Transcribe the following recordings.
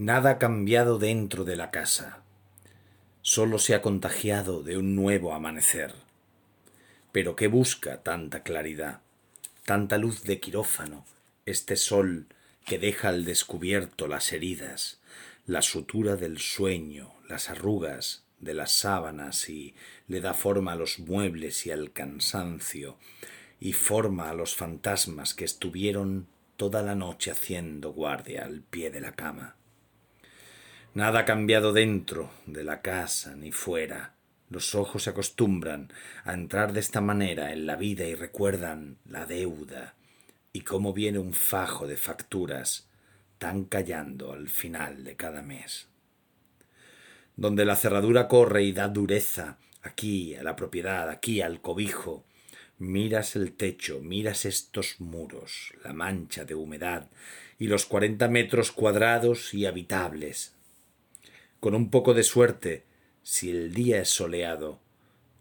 Nada ha cambiado dentro de la casa. Solo se ha contagiado de un nuevo amanecer. Pero ¿qué busca tanta claridad, tanta luz de quirófano, este sol que deja al descubierto las heridas, la sutura del sueño, las arrugas de las sábanas y le da forma a los muebles y al cansancio, y forma a los fantasmas que estuvieron toda la noche haciendo guardia al pie de la cama. Nada ha cambiado dentro de la casa ni fuera. Los ojos se acostumbran a entrar de esta manera en la vida y recuerdan la deuda y cómo viene un fajo de facturas tan callando al final de cada mes. Donde la cerradura corre y da dureza, aquí a la propiedad, aquí al cobijo, miras el techo, miras estos muros, la mancha de humedad y los cuarenta metros cuadrados y habitables con un poco de suerte, si el día es soleado,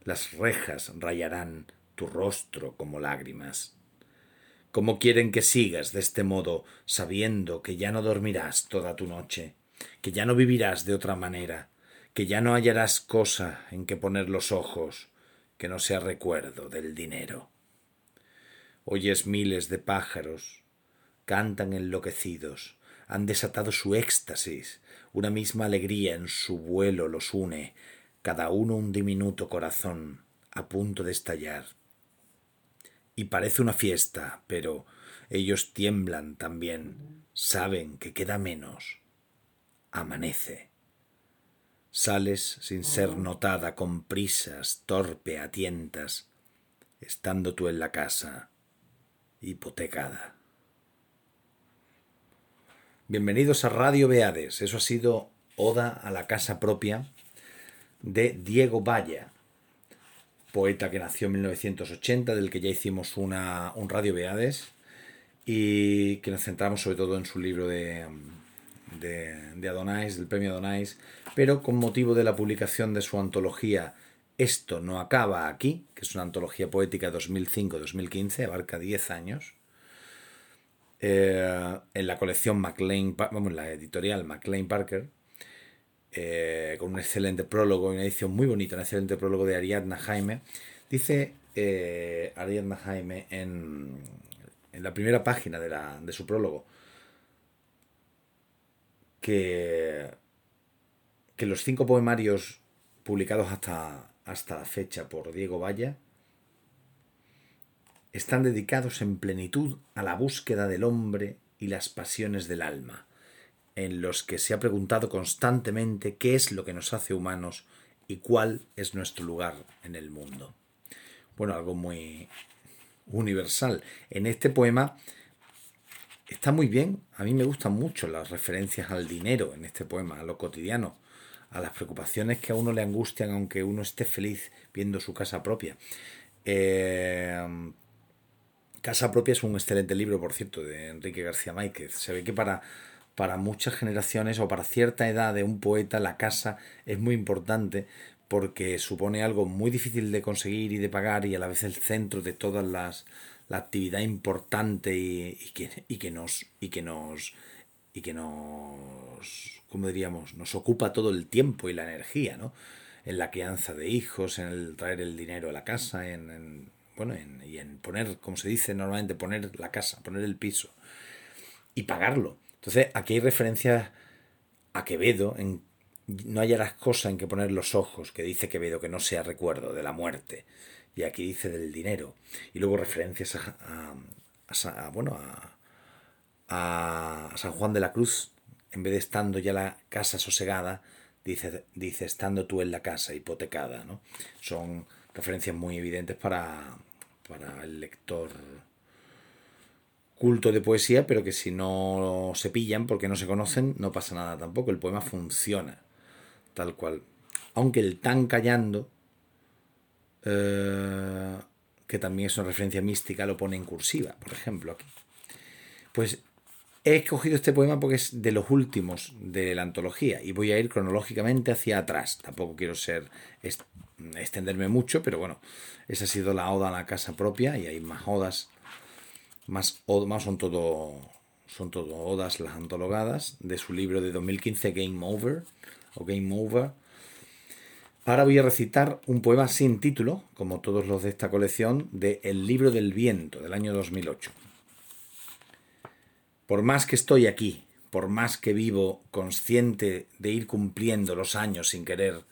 las rejas rayarán tu rostro como lágrimas. ¿Cómo quieren que sigas de este modo, sabiendo que ya no dormirás toda tu noche, que ya no vivirás de otra manera, que ya no hallarás cosa en que poner los ojos que no sea recuerdo del dinero? Oyes miles de pájaros, cantan enloquecidos, han desatado su éxtasis, una misma alegría en su vuelo los une, cada uno un diminuto corazón a punto de estallar. Y parece una fiesta, pero ellos tiemblan también, saben que queda menos. Amanece. Sales sin ser notada, con prisas, torpe, a tientas, estando tú en la casa, hipotecada. Bienvenidos a Radio Beades. Eso ha sido Oda a la casa propia de Diego Valla, poeta que nació en 1980, del que ya hicimos una, un Radio Beades y que nos centramos sobre todo en su libro de, de, de Adonais, del premio Adonais, pero con motivo de la publicación de su antología Esto no acaba aquí, que es una antología poética 2005-2015, abarca 10 años eh, en la colección MacLean, vamos, la editorial MacLean Parker, eh, con un excelente prólogo una edición muy bonita, un excelente prólogo de Ariadna Jaime. Dice eh, Ariadna Jaime en, en, la primera página de, la, de su prólogo que, que los cinco poemarios publicados hasta, hasta la fecha por Diego Valla están dedicados en plenitud a la búsqueda del hombre y las pasiones del alma, en los que se ha preguntado constantemente qué es lo que nos hace humanos y cuál es nuestro lugar en el mundo. Bueno, algo muy universal. En este poema está muy bien, a mí me gustan mucho las referencias al dinero en este poema, a lo cotidiano, a las preocupaciones que a uno le angustian aunque uno esté feliz viendo su casa propia. Eh, Casa propia es un excelente libro, por cierto, de Enrique García Máquez. Se ve que para, para muchas generaciones o para cierta edad de un poeta la casa es muy importante porque supone algo muy difícil de conseguir y de pagar y a la vez el centro de todas las la actividad importante y, que, y que nos y que nos y que nos ¿cómo diríamos? nos ocupa todo el tiempo y la energía, ¿no? En la crianza de hijos, en el traer el dinero a la casa, en bueno, y en poner, como se dice normalmente, poner la casa, poner el piso y pagarlo. Entonces, aquí hay referencias a Quevedo, en no hallarás cosa en que poner los ojos, que dice Quevedo que no sea recuerdo de la muerte, y aquí dice del dinero, y luego referencias a, a, bueno, a, San Juan de la Cruz, en vez de estando ya la casa sosegada, dice, dice estando tú en la casa hipotecada, ¿no? Son referencias muy evidentes para, para el lector culto de poesía, pero que si no se pillan porque no se conocen, no pasa nada tampoco. El poema funciona tal cual. Aunque el tan callando, eh, que también es una referencia mística, lo pone en cursiva, por ejemplo, aquí. Pues he escogido este poema porque es de los últimos de la antología y voy a ir cronológicamente hacia atrás. Tampoco quiero ser extenderme mucho, pero bueno, esa ha sido la oda a la casa propia y hay más odas, más, más son todo son todas las antologadas de su libro de 2015 Game Over o Game Over. Ahora voy a recitar un poema sin título, como todos los de esta colección, de El libro del viento del año 2008. Por más que estoy aquí, por más que vivo consciente de ir cumpliendo los años sin querer,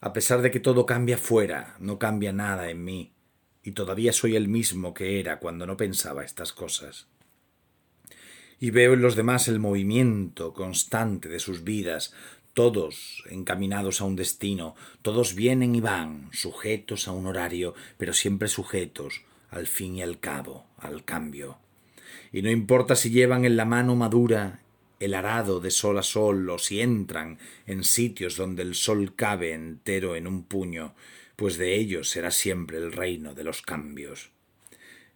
a pesar de que todo cambia fuera, no cambia nada en mí, y todavía soy el mismo que era cuando no pensaba estas cosas. Y veo en los demás el movimiento constante de sus vidas, todos encaminados a un destino, todos vienen y van, sujetos a un horario, pero siempre sujetos, al fin y al cabo, al cambio. Y no importa si llevan en la mano madura el arado de sol a sol o si entran en sitios donde el sol cabe entero en un puño, pues de ellos será siempre el reino de los cambios.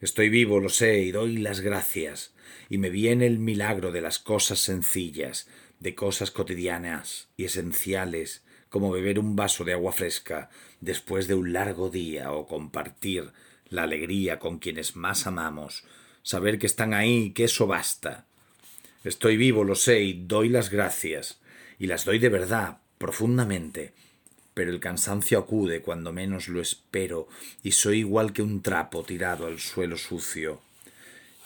Estoy vivo, lo sé, y doy las gracias, y me viene el milagro de las cosas sencillas, de cosas cotidianas y esenciales, como beber un vaso de agua fresca después de un largo día o compartir la alegría con quienes más amamos, saber que están ahí y que eso basta. Estoy vivo, lo sé, y doy las gracias, y las doy de verdad, profundamente, pero el cansancio acude cuando menos lo espero, y soy igual que un trapo tirado al suelo sucio.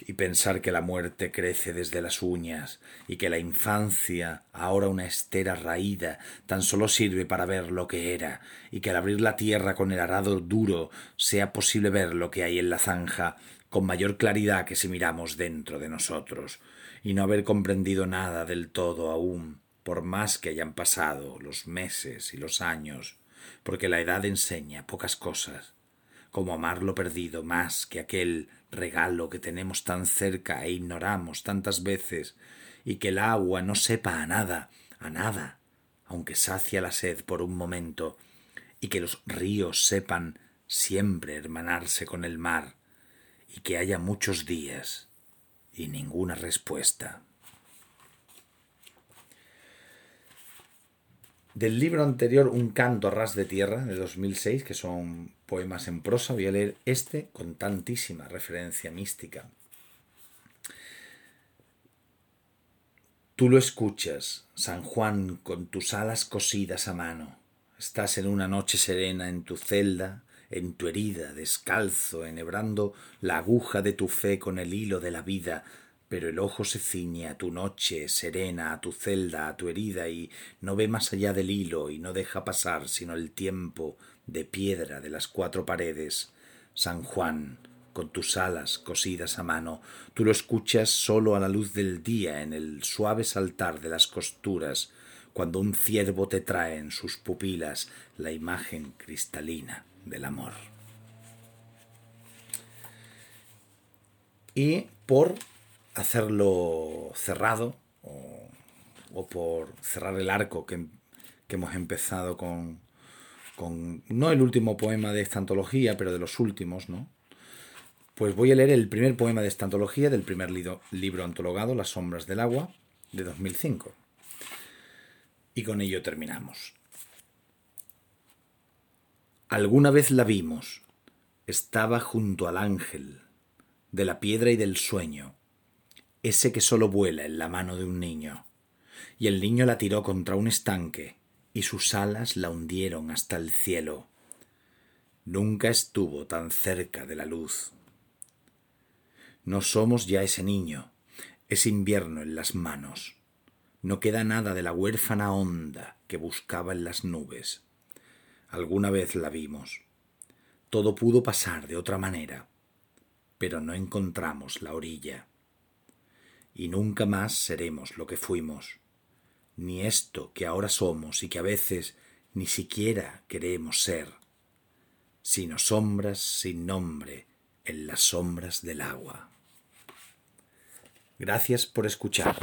Y pensar que la muerte crece desde las uñas, y que la infancia, ahora una estera raída, tan solo sirve para ver lo que era, y que al abrir la tierra con el arado duro sea posible ver lo que hay en la zanja, con mayor claridad que si miramos dentro de nosotros, y no haber comprendido nada del todo aún, por más que hayan pasado los meses y los años, porque la edad enseña pocas cosas, como amar lo perdido más que aquel regalo que tenemos tan cerca e ignoramos tantas veces, y que el agua no sepa a nada, a nada, aunque sacia la sed por un momento, y que los ríos sepan siempre hermanarse con el mar, y que haya muchos días y ninguna respuesta. Del libro anterior, Un canto a ras de tierra, de 2006, que son poemas en prosa, voy a leer este con tantísima referencia mística. Tú lo escuchas, San Juan, con tus alas cosidas a mano. Estás en una noche serena en tu celda, en tu herida, descalzo, enhebrando la aguja de tu fe con el hilo de la vida, pero el ojo se ciñe a tu noche serena, a tu celda, a tu herida, y no ve más allá del hilo, y no deja pasar sino el tiempo de piedra de las cuatro paredes. San Juan, con tus alas cosidas a mano, tú lo escuchas solo a la luz del día, en el suave saltar de las costuras, cuando un ciervo te trae en sus pupilas la imagen cristalina del amor. Y por hacerlo cerrado, o, por cerrar el arco que, hemos empezado con, con, no el último poema de esta antología, pero de los últimos, ¿no? Pues voy a leer el primer poema de esta antología, del primer libro antologado, Las sombras del agua, de 2005. Y con ello terminamos. Alguna vez la vimos. Estaba junto al ángel, de la piedra y del sueño, ese que solo vuela en la mano de un niño. Y el niño la tiró contra un estanque, y sus alas la hundieron hasta el cielo. Nunca estuvo tan cerca de la luz. No somos ya ese niño, es invierno en las manos. No queda nada de la huérfana onda que buscaba en las nubes. Alguna vez la vimos. Todo pudo pasar de otra manera, pero no encontramos la orilla. Y nunca más seremos lo que fuimos, ni esto que ahora somos y que a veces ni siquiera queremos ser, sino sombras sin nombre en las sombras del agua. Gracias por escuchar.